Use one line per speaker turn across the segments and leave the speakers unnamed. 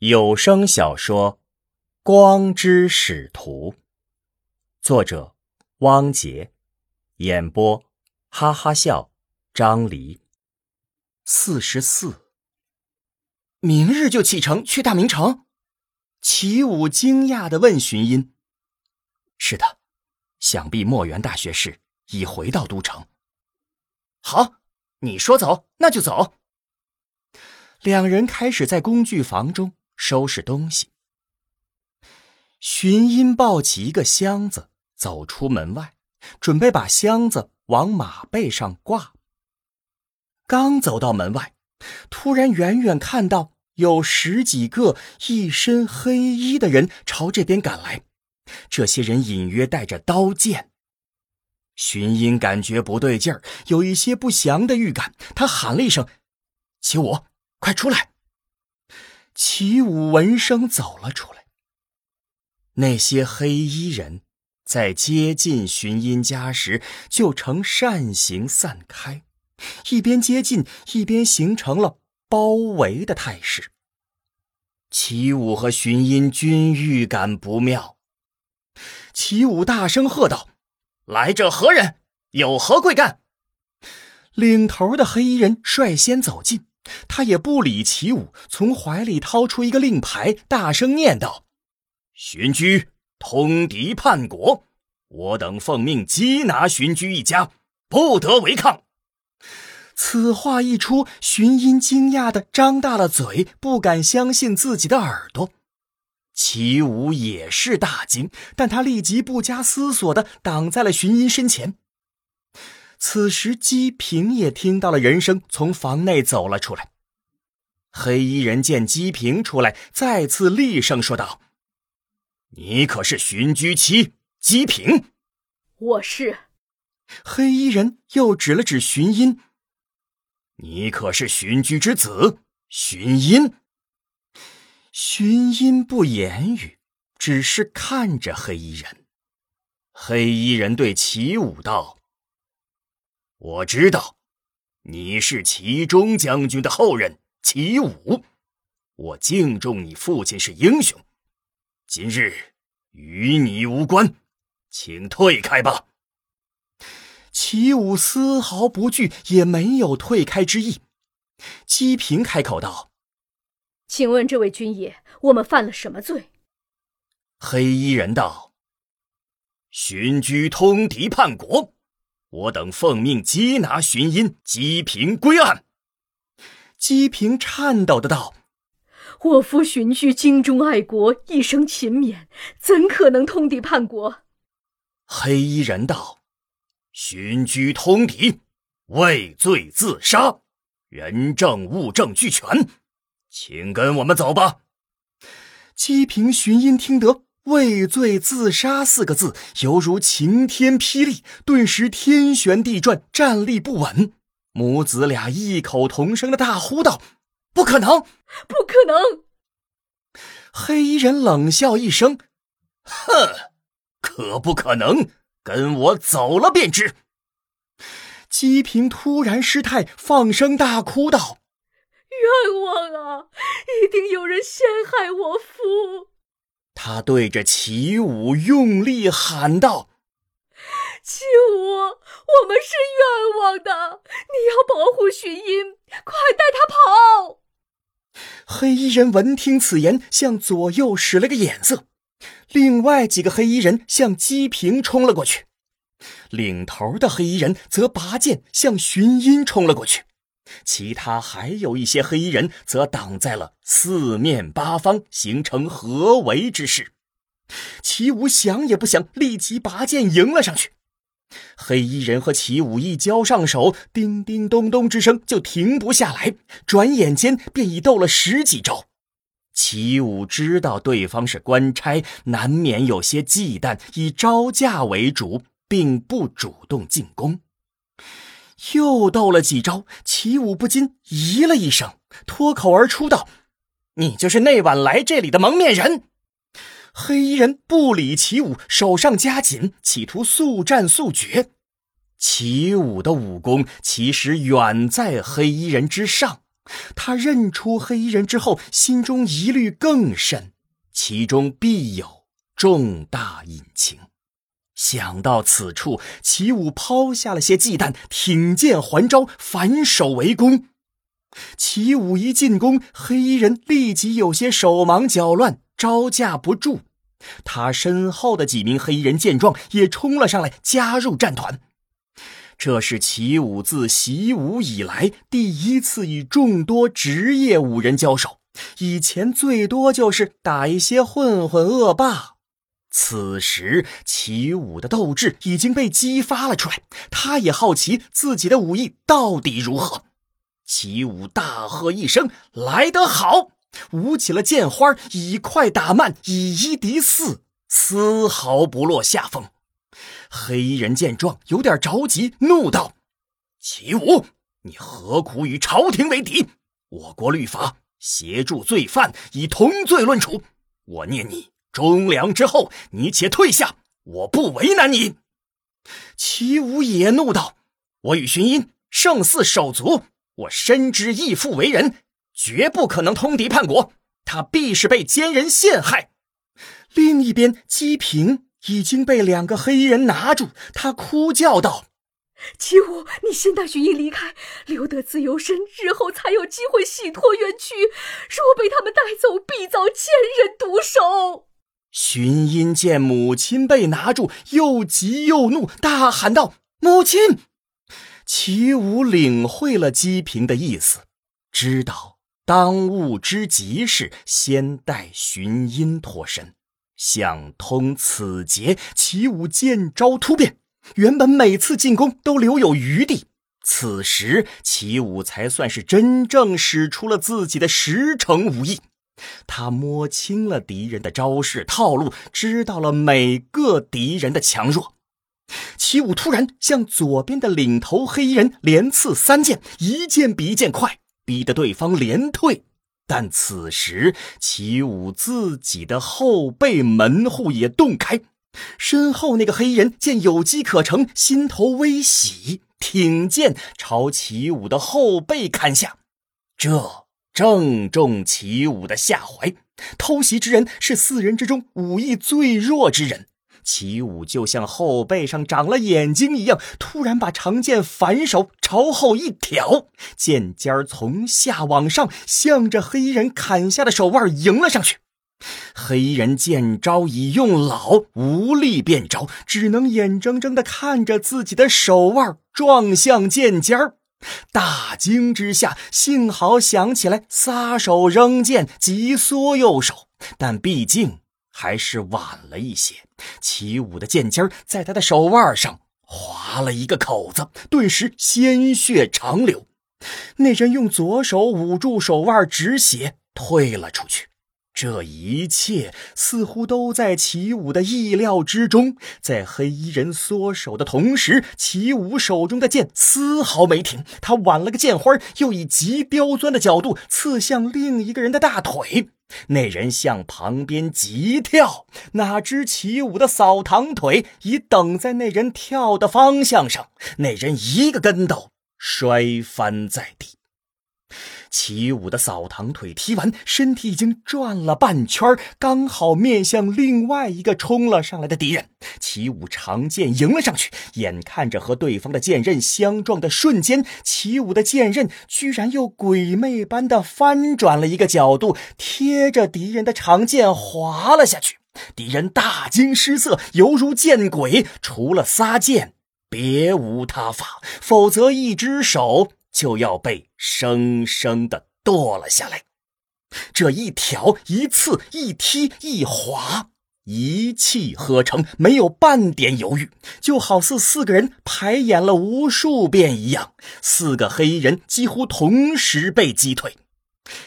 有声小说《光之使徒》，作者汪杰，演播哈哈笑张黎。四十四，
明日就启程去大明城。齐武惊讶的问荀音：“
是的，想必墨园大学士已回到都城。”
好，你说走，那就走。
两人开始在工具房中收拾东西。荀音抱起一个箱子，走出门外，准备把箱子往马背上挂。刚走到门外，突然远远看到有十几个一身黑衣的人朝这边赶来，这些人隐约带着刀剑。荀音感觉不对劲儿，有一些不祥的预感，他喊了一声：“齐武！”快出来！齐武闻声走了出来。那些黑衣人在接近寻音家时，就呈扇形散开，一边接近，一边形成了包围的态势。齐武和寻音均预感不妙。齐武大声喝道：“
来者何人？有何贵干？”
领头的黑衣人率先走近。他也不理齐武，从怀里掏出一个令牌，大声念道：“
荀居通敌叛国，我等奉命缉拿荀居一家，不得违抗。”
此话一出，荀音惊讶的张大了嘴，不敢相信自己的耳朵。齐武也是大惊，但他立即不加思索的挡在了荀音身前。此时，姬平也听到了人声，从房内走了出来。黑衣人见姬平出来，再次厉声说道：“
你可是荀居妻姬平？”“
我是。”
黑衣人又指了指荀音：“
你可是荀居之子荀音？”
荀音不言语，只是看着黑衣人。黑衣人对齐武道。
我知道，你是齐中将军的后人齐武，我敬重你父亲是英雄。今日与你无关，请退开吧。
齐武丝毫不惧，也没有退开之意。姬平开口道：“
请问这位军爷，我们犯了什么罪？”
黑衣人道：“
寻居通敌叛国。”我等奉命缉拿寻音，缉平归案。
姬平颤抖的道：“
我夫荀居精忠爱国，一生勤勉，怎可能通敌叛国？”
黑衣人道：“
荀居通敌，畏罪自杀，人证物证俱全，请跟我们走吧。”
姬平、荀音听得。畏罪自杀四个字犹如晴天霹雳，顿时天旋地转，站立不稳。母子俩异口同声的大呼道：“不可能，
不可能！”
黑衣人冷笑一声：“
哼，可不可能？跟我走了便知。”
姬平突然失态，放声大哭道：“
冤枉啊！一定有人陷害我夫。”
他对着齐武用力喊道：“
齐武，我们是冤枉的，你要保护寻音，快带他跑！”
黑衣人闻听此言，向左右使了个眼色，另外几个黑衣人向姬平冲了过去，领头的黑衣人则拔剑向寻音冲了过去。其他还有一些黑衣人则挡在了四面八方，形成合围之势。齐武想也不想，立即拔剑迎了上去。黑衣人和齐武一交上手，叮叮咚咚之声就停不下来，转眼间便已斗了十几招。齐武知道对方是官差，难免有些忌惮，以招架为主，并不主动进攻。又斗了几招，齐武不禁咦了一声，脱口而出道：“你就是那晚来这里的蒙面人。”黑衣人不理齐武，手上加紧，企图速战速决。齐武的武功其实远在黑衣人之上，他认出黑衣人之后，心中疑虑更深，其中必有重大隐情。想到此处，齐武抛下了些忌惮，挺剑还招，反手围攻。齐武一进攻，黑衣人立即有些手忙脚乱，招架不住。他身后的几名黑衣人见状，也冲了上来，加入战团。这是齐武自习武以来第一次与众多职业武人交手，以前最多就是打一些混混恶霸。此时，齐武的斗志已经被激发了出来，他也好奇自己的武艺到底如何。齐武大喝一声：“来得好！”舞起了剑花，以快打慢，以一敌四，丝毫不落下风。黑衣人见状，有点着急，怒道：“齐武，你何苦与朝廷为敌？我国律法，协助罪犯以同罪论处。我念你。”忠良之后，你且退下，我不为难你。齐武也怒道：“我与荀音胜似手足，我深知义父为人，绝不可能通敌叛国。他必是被奸人陷害。”另一边，姬平已经被两个黑衣人拿住，他哭叫道。
齐武，你先带徐英离开，留得自由身，日后才有机会洗脱冤屈。若被他们带走，必遭奸人毒手。
荀音见母亲被拿住，又急又怒，大喊道：“母亲！”齐武领会了姬平的意思，知道当务之急是先带荀音脱身，想通此劫。齐武见招突变，原本每次进攻都留有余地，此时齐武才算是真正使出了自己的十成武艺。他摸清了敌人的招式套路，知道了每个敌人的强弱。齐武突然向左边的领头黑衣人连刺三剑，一剑比一剑快，逼得对方连退。但此时齐武自己的后背门户也洞开，身后那个黑衣人见有机可乘，心头微喜，挺剑朝齐武的后背砍下。这。正中齐武的下怀，偷袭之人是四人之中武艺最弱之人。齐武就像后背上长了眼睛一样，突然把长剑反手朝后一挑，剑尖从下往上，向着黑衣人砍下的手腕迎了上去。黑衣人见招已用老，无力变招，只能眼睁睁地看着自己的手腕撞向剑尖儿。大惊之下，幸好想起来撒手扔剑，急缩右手，但毕竟还是晚了一些。齐武的剑尖在他的手腕上划了一个口子，顿时鲜血长流。那人用左手捂住手腕，止血，退了出去。这一切似乎都在齐武的意料之中。在黑衣人缩手的同时，齐武手中的剑丝毫没停。他挽了个剑花，又以极刁钻的角度刺向另一个人的大腿。那人向旁边急跳，哪知齐武的扫堂腿已等在那人跳的方向上。那人一个跟斗摔翻在地。齐武的扫堂腿踢完，身体已经转了半圈，刚好面向另外一个冲了上来的敌人。齐武长剑迎了上去，眼看着和对方的剑刃相撞的瞬间，齐武的剑刃居然又鬼魅般的翻转了一个角度，贴着敌人的长剑滑了下去。敌人大惊失色，犹如见鬼，除了撒剑，别无他法，否则一只手。就要被生生的剁了下来。这一挑一刺一踢一划，一气呵成，没有半点犹豫，就好似四个人排演了无数遍一样。四个黑衣人几乎同时被击退。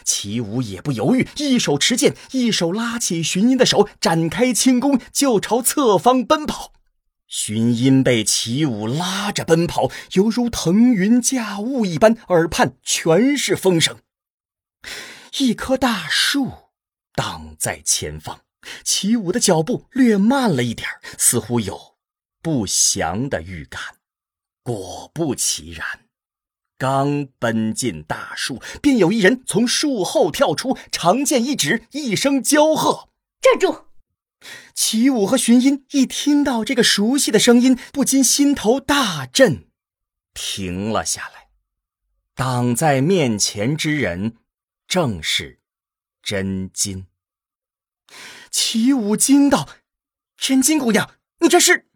齐武也不犹豫，一手持剑，一手拉起荀音的手，展开轻功，就朝侧方奔跑。荀音被齐武拉着奔跑，犹如腾云驾雾一般，耳畔全是风声。一棵大树挡在前方，齐武的脚步略慢了一点似乎有不祥的预感。果不其然，刚奔进大树，便有一人从树后跳出，长剑一指，一声娇喝：“
站住！”
齐武和荀音一听到这个熟悉的声音，不禁心头大震，停了下来。挡在面前之人，正是真金。齐武惊道：“真金姑娘，你这是？”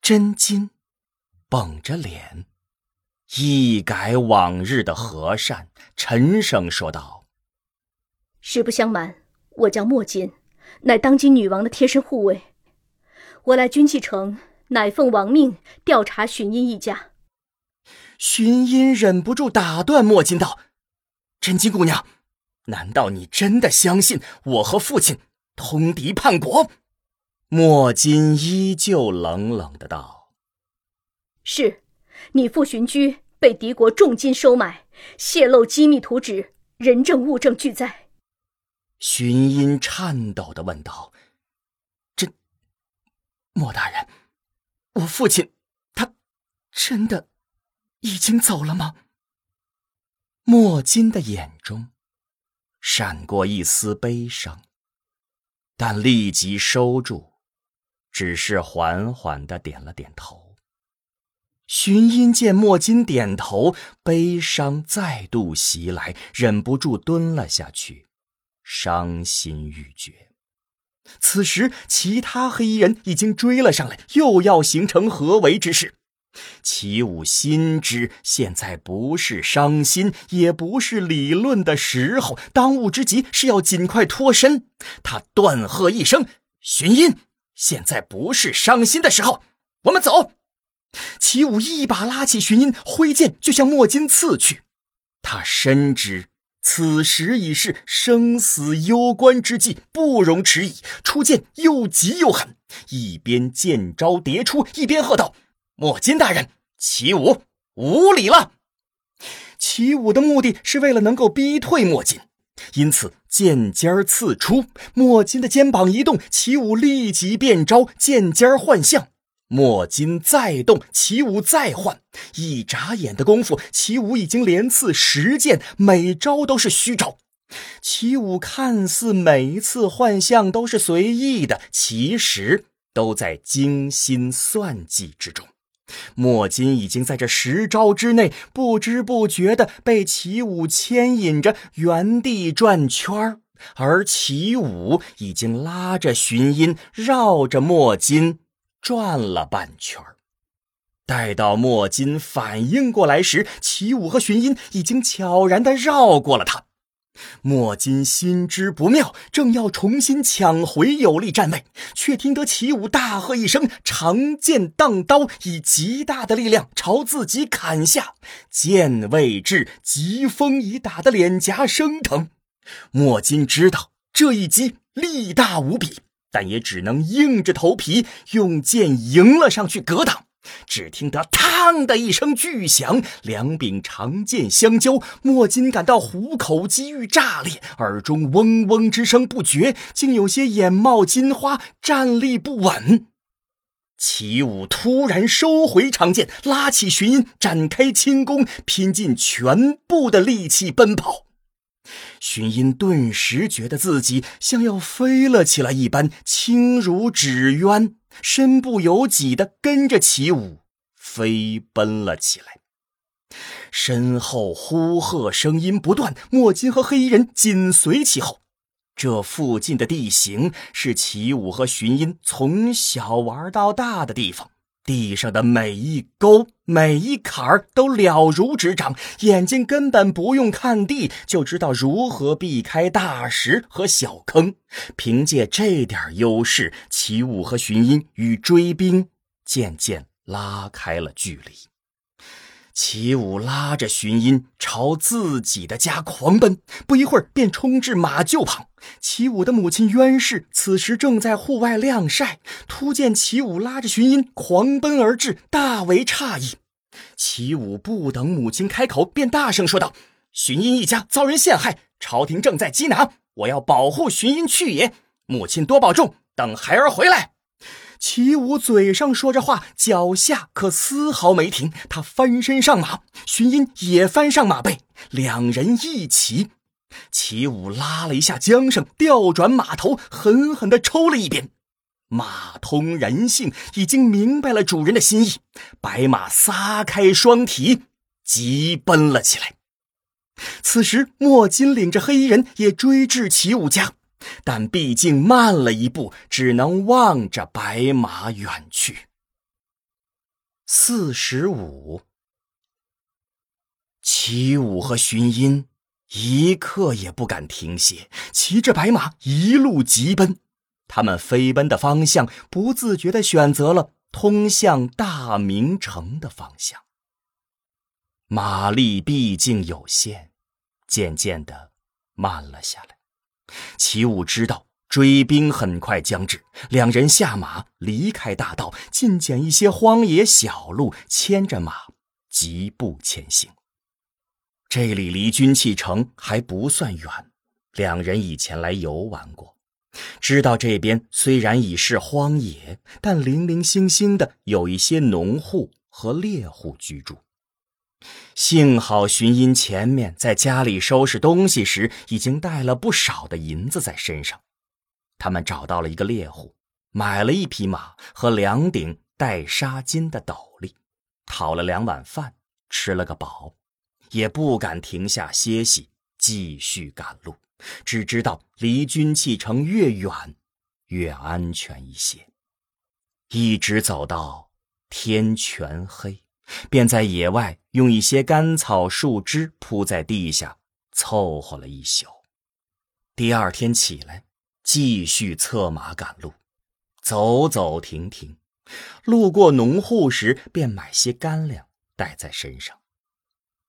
真金绷着脸。一改往日的和善，沉声说道：“
实不相瞒，我叫莫金，乃当今女王的贴身护卫。我来军器城，乃奉王命调查荀音一家。”
荀音忍不住打断莫金道：“真金姑娘，难道你真的相信我和父亲通敌叛国？”莫金依旧冷冷的道：“
是，你父寻居。”被敌国重金收买，泄露机密图纸，人证物证俱在。
荀音颤抖的问道：“真，莫大人，我父亲，他真的已经走了吗？”莫金的眼中闪过一丝悲伤，但立即收住，只是缓缓的点了点头。荀音见莫金点头，悲伤再度袭来，忍不住蹲了下去，伤心欲绝。此时，其他黑衣人已经追了上来，又要形成合围之势。齐武心知现在不是伤心，也不是理论的时候，当务之急是要尽快脱身。他断喝一声：“荀音，现在不是伤心的时候，我们走。”齐武一把拉起荀音，挥剑就向莫金刺去。他深知此时已是生死攸关之际，不容迟疑。出剑又急又狠，一边剑招叠出，一边喝道：“莫金大人，齐武无礼了！”齐武的目的是为了能够逼退莫金，因此剑尖刺出。莫金的肩膀一动，齐武立即变招，剑尖换向。莫金再动，齐武再换，一眨眼的功夫，齐武已经连刺十剑，每招都是虚招。齐武看似每一次换相都是随意的，其实都在精心算计之中。莫金已经在这十招之内，不知不觉的被齐武牵引着原地转圈，而齐武已经拉着寻音，绕着莫金。转了半圈待到莫金反应过来时，齐武和荀音已经悄然的绕过了他。莫金心知不妙，正要重新抢回有利站位，却听得齐武大喝一声，长剑荡刀，以极大的力量朝自己砍下。剑未至，疾风已打得脸颊生疼。莫金知道这一击力大无比。但也只能硬着头皮用剑迎了上去，格挡。只听得“嘡”的一声巨响，两柄长剑相交，莫金感到虎口机遇炸裂，耳中嗡嗡之声不绝，竟有些眼冒金花，站立不稳。齐武突然收回长剑，拉起寻音，展开轻功，拼尽全部的力气奔跑。荀音顿时觉得自己像要飞了起来一般，轻如纸鸢，身不由己的跟着齐武飞奔了起来。身后呼喝声音不断，莫金和黑衣人紧随其后。这附近的地形是齐武和荀音从小玩到大的地方。地上的每一沟、每一坎儿都了如指掌，眼睛根本不用看地就知道如何避开大石和小坑。凭借这点优势，齐武和荀英与追兵渐渐拉开了距离。齐武拉着荀音朝自己的家狂奔，不一会儿便冲至马厩旁。齐武的母亲冤氏此时正在户外晾晒，突见齐武拉着荀音狂奔而至，大为诧异。齐武不等母亲开口，便大声说道：“荀音一家遭人陷害，朝廷正在缉拿，我要保护荀音去也。母亲多保重，等孩儿回来。”齐武嘴上说着话，脚下可丝毫没停。他翻身上马，荀音也翻上马背，两人一起。齐武拉了一下缰绳，调转马头，狠狠地抽了一鞭。马通人性，已经明白了主人的心意。白马撒开双蹄，急奔了起来。此时，莫金领着黑衣人也追至齐武家。但毕竟慢了一步，只能望着白马远去。四十五，齐武和荀音一刻也不敢停歇，骑着白马一路疾奔。他们飞奔的方向，不自觉的选择了通向大明城的方向。马力毕竟有限，渐渐的慢了下来。齐武知道追兵很快将至，两人下马离开大道，尽捡一些荒野小路，牵着马疾步前行。这里离军器城还不算远，两人以前来游玩过，知道这边虽然已是荒野，但零零星星的有一些农户和猎户居住。幸好荀音前面在家里收拾东西时，已经带了不少的银子在身上。他们找到了一个猎户，买了一匹马和两顶带纱巾的斗笠，讨了两碗饭，吃了个饱，也不敢停下歇息，继续赶路。只知道离军器城越远，越安全一些。一直走到天全黑。便在野外用一些干草树枝铺在地下，凑合了一宿。第二天起来，继续策马赶路，走走停停，路过农户时便买些干粮带在身上。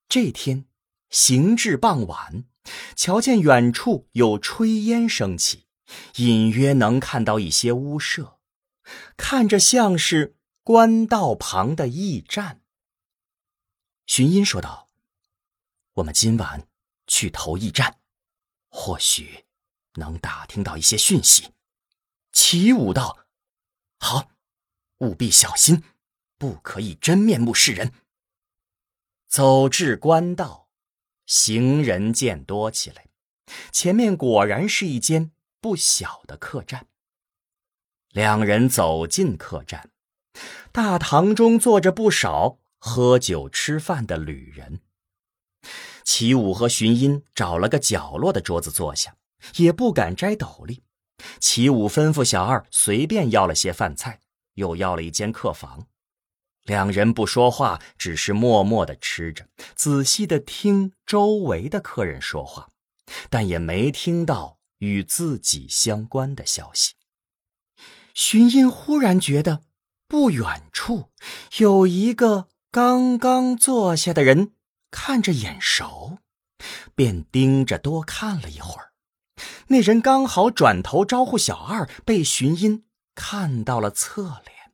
这天行至傍晚，瞧见远处有炊烟升起，隐约能看到一些屋舍，看着像是官道旁的驿站。寻音说道：“我们今晚去投驿站，或许能打听到一些讯息。”齐武道：“好，务必小心，不可以真面目示人。”走至官道，行人渐多起来，前面果然是一间不小的客栈。两人走进客栈，大堂中坐着不少。喝酒吃饭的旅人，齐武和荀音找了个角落的桌子坐下，也不敢摘斗笠。齐武吩咐小二随便要了些饭菜，又要了一间客房。两人不说话，只是默默的吃着，仔细的听周围的客人说话，但也没听到与自己相关的消息。荀音忽然觉得不远处有一个。刚刚坐下的人看着眼熟，便盯着多看了一会儿。那人刚好转头招呼小二，被荀音看到了侧脸。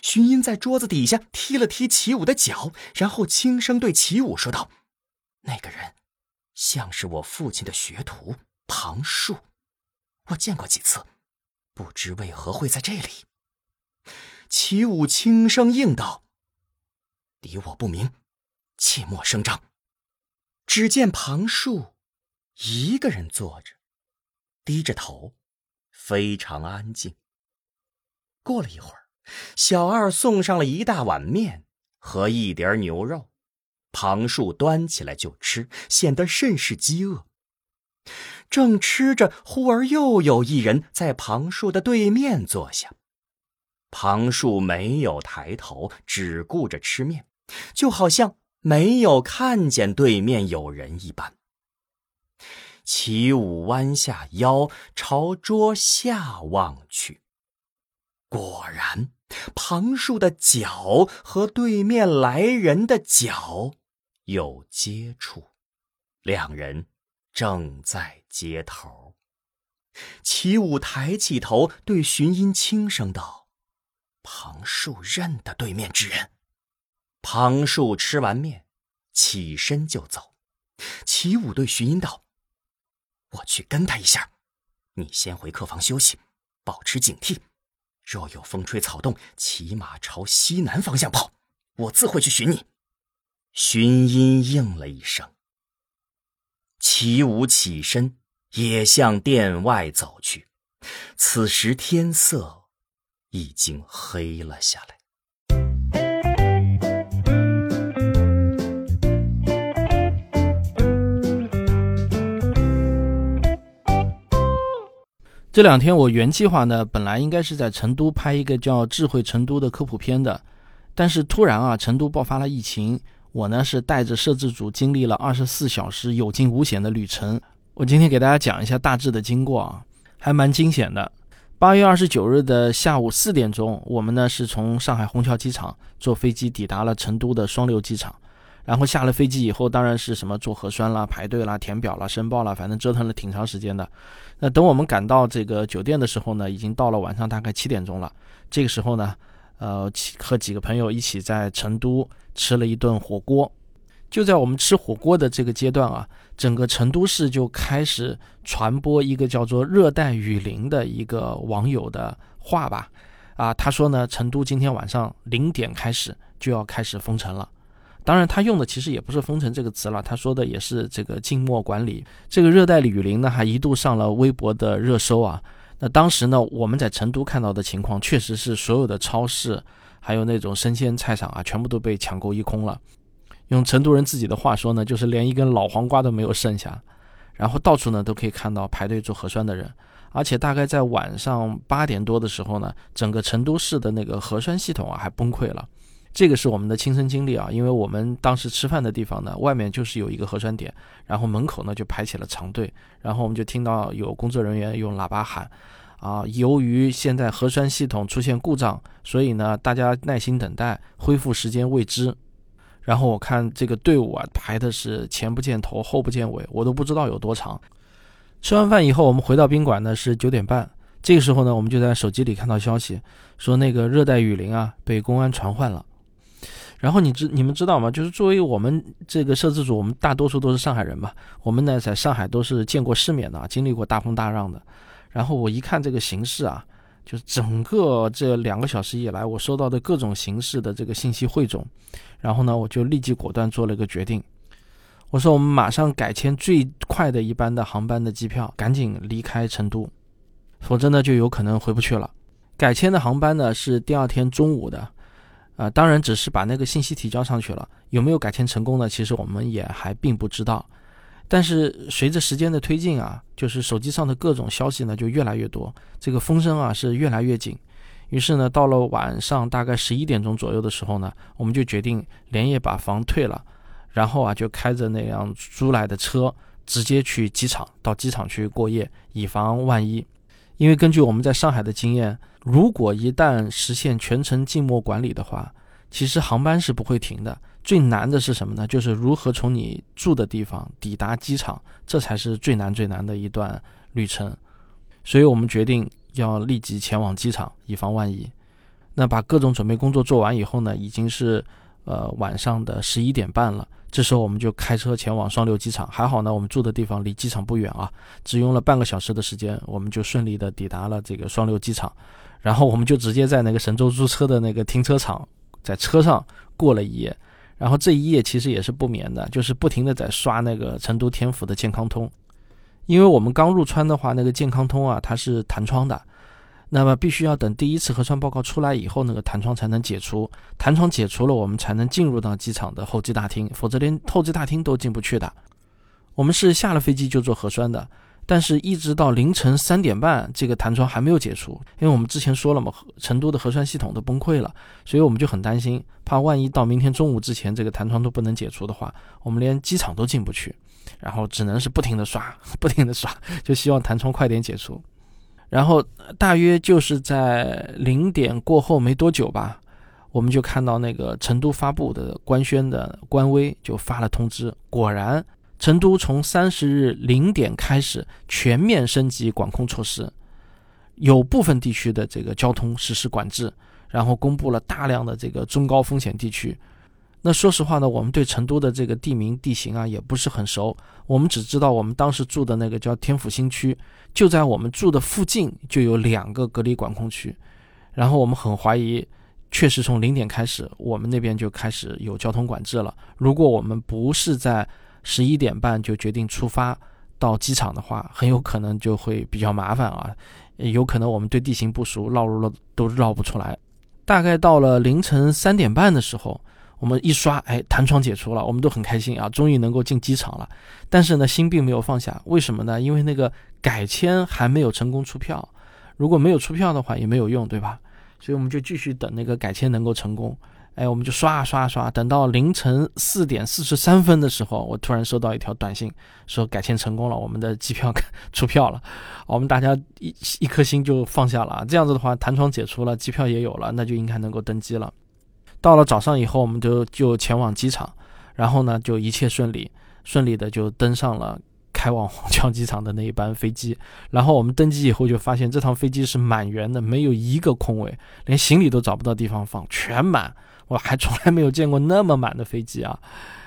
荀音在桌子底下踢了踢齐武的脚，然后轻声对齐武说道：“那个人像是我父亲的学徒庞树，我见过几次，不知为何会在这里。”齐武轻声应道。敌我不明，切莫声张。只见庞树一个人坐着，低着头，非常安静。过了一会儿，小二送上了一大碗面和一碟牛肉，庞树端起来就吃，显得甚是饥饿。正吃着，忽而又有一人在庞树的对面坐下。庞树没有抬头，只顾着吃面。就好像没有看见对面有人一般。齐武弯下腰朝桌下望去，果然，庞树的脚和对面来人的脚有接触，两人正在接头。齐武抬起头，对荀音轻声道：“庞树认得对面之人。”庞树吃完面，起身就走。齐武对徐音道：“我去跟他一下，你先回客房休息，保持警惕。若有风吹草动，骑马朝西南方向跑，我自会去寻你。”
荀音应了一声。齐武起身，也向殿外走去。此时天色已经黑了下来。
这两天我原计划呢，本来应该是在成都拍一个叫《智慧成都》的科普片的，但是突然啊，成都爆发了疫情，我呢是带着摄制组经历了二十四小时有惊无险的旅程。我今天给大家讲一下大致的经过啊，还蛮惊险的。八月二十九日的下午四点钟，我们呢是从上海虹桥机场坐飞机抵达了成都的双流机场。然后下了飞机以后，当然是什么做核酸啦、排队啦、填表啦、申报啦，反正折腾了挺长时间的。那等我们赶到这个酒店的时候呢，已经到了晚上大概七点钟了。这个时候呢，呃，和几个朋友一起在成都吃了一顿火锅。就在我们吃火锅的这个阶段啊，整个成都市就开始传播一个叫做“热带雨林”的一个网友的话吧。啊，他说呢，成都今天晚上零点开始就要开始封城了。当然，他用的其实也不是“封城”这个词了，他说的也是这个静默管理。这个热带雨林呢，还一度上了微博的热搜啊。那当时呢，我们在成都看到的情况，确实是所有的超市，还有那种生鲜菜场啊，全部都被抢购一空了。用成都人自己的话说呢，就是连一根老黄瓜都没有剩下。然后到处呢都可以看到排队做核酸的人，而且大概在晚上八点多的时候呢，整个成都市的那个核酸系统啊还崩溃了。这个是我们的亲身经历啊，因为我们当时吃饭的地方呢，外面就是有一个核酸点，然后门口呢就排起了长队，然后我们就听到有工作人员用喇叭喊，啊，由于现在核酸系统出现故障，所以呢大家耐心等待，恢复时间未知。然后我看这个队伍啊排的是前不见头后不见尾，我都不知道有多长。吃完饭以后，我们回到宾馆呢是九点半，这个时候呢我们就在手机里看到消息，说那个热带雨林啊被公安传唤了。然后你知你们知道吗？就是作为我们这个摄制组，我们大多数都是上海人嘛。我们呢在上海都是见过世面的，经历过大风大浪的。然后我一看这个形势啊，就是整个这两个小时以来，我收到的各种形式的这个信息汇总。然后呢，我就立即果断做了一个决定，我说我们马上改签最快的一班的航班的机票，赶紧离开成都，否则呢就有可能回不去了。改签的航班呢是第二天中午的。啊，当然只是把那个信息提交上去了，有没有改签成功呢？其实我们也还并不知道。但是随着时间的推进啊，就是手机上的各种消息呢就越来越多，这个风声啊是越来越紧。于是呢，到了晚上大概十一点钟左右的时候呢，我们就决定连夜把房退了，然后啊就开着那辆租来的车直接去机场，到机场去过夜，以防万一。因为根据我们在上海的经验。如果一旦实现全程静默管理的话，其实航班是不会停的。最难的是什么呢？就是如何从你住的地方抵达机场，这才是最难最难的一段旅程。所以我们决定要立即前往机场，以防万一。那把各种准备工作做完以后呢，已经是呃晚上的十一点半了。这时候我们就开车前往双流机场。还好呢，我们住的地方离机场不远啊，只用了半个小时的时间，我们就顺利的抵达了这个双流机场。然后我们就直接在那个神州租车的那个停车场，在车上过了一夜。然后这一夜其实也是不眠的，就是不停的在刷那个成都天府的健康通。因为我们刚入川的话，那个健康通啊，它是弹窗的，那么必须要等第一次核酸报告出来以后，那个弹窗才能解除。弹窗解除了，我们才能进入到机场的候机大厅，否则连候机大厅都进不去的。我们是下了飞机就做核酸的。但是，一直到凌晨三点半，这个弹窗还没有解除。因为我们之前说了嘛，成都的核酸系统都崩溃了，所以我们就很担心，怕万一到明天中午之前这个弹窗都不能解除的话，我们连机场都进不去。然后只能是不停的刷，不停的刷，就希望弹窗快点解除。然后大约就是在零点过后没多久吧，我们就看到那个成都发布的官宣的官微就发了通知，果然。成都从三十日零点开始全面升级管控措施，有部分地区的这个交通实施管制，然后公布了大量的这个中高风险地区。那说实话呢，我们对成都的这个地名地形啊也不是很熟，我们只知道我们当时住的那个叫天府新区，就在我们住的附近就有两个隔离管控区，然后我们很怀疑，确实从零点开始，我们那边就开始有交通管制了。如果我们不是在十一点半就决定出发到机场的话，很有可能就会比较麻烦啊，有可能我们对地形不熟，绕路了都绕不出来。大概到了凌晨三点半的时候，我们一刷，哎，弹窗解除了，我们都很开心啊，终于能够进机场了。但是呢，心并没有放下，为什么呢？因为那个改签还没有成功出票，如果没有出票的话也没有用，对吧？所以我们就继续等那个改签能够成功。哎，我们就刷啊刷啊刷，等到凌晨四点四十三分的时候，我突然收到一条短信，说改签成功了，我们的机票 出票了。我们大家一一颗心就放下了。这样子的话，弹窗解除了，机票也有了，那就应该能够登机了。到了早上以后，我们就就前往机场，然后呢，就一切顺利，顺利的就登上了开往虹桥机场的那一班飞机。然后我们登机以后，就发现这趟飞机是满员的，没有一个空位，连行李都找不到地方放，全满。我还从来没有见过那么满的飞机啊！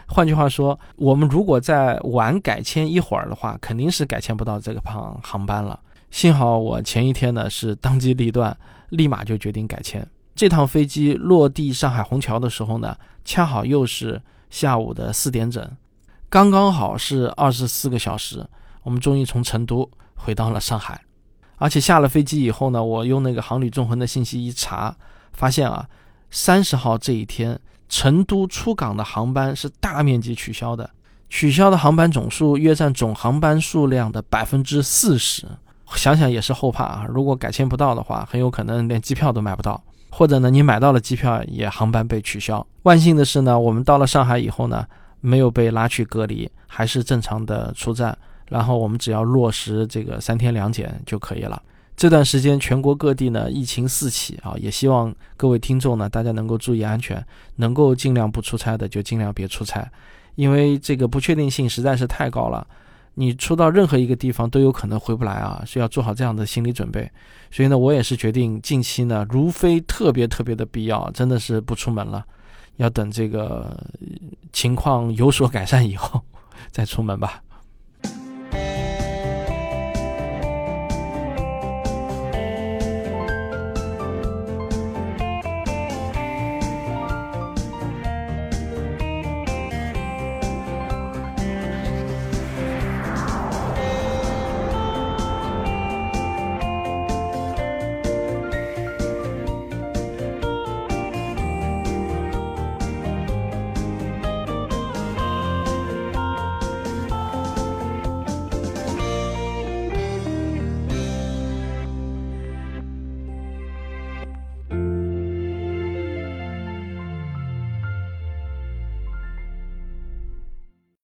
换句话说，我们如果再晚改签一会儿的话，肯定是改签不到这个航航班了。幸好我前一天呢是当机立断，立马就决定改签。这趟飞机落地上海虹桥的时候呢，恰好又是下午的四点整，刚刚好是二十四个小时。我们终于从成都回到了上海，而且下了飞机以后呢，我用那个航旅纵横的信息一查，发现啊。三十号这一天，成都出港的航班是大面积取消的，取消的航班总数约占总航班数量的百分之四十。想想也是后怕啊！如果改签不到的话，很有可能连机票都买不到，或者呢，你买到了机票，也航班被取消。万幸的是呢，我们到了上海以后呢，没有被拉去隔离，还是正常的出站，然后我们只要落实这个三天两检就可以了。这段时间，全国各地呢疫情四起啊，也希望各位听众呢，大家能够注意安全，能够尽量不出差的就尽量别出差，因为这个不确定性实在是太高了，你出到任何一个地方都有可能回不来啊，需要做好这样的心理准备。所以呢，我也是决定近期呢，如非特别特别的必要，真的是不出门了，要等这个情况有所改善以后 再出门吧。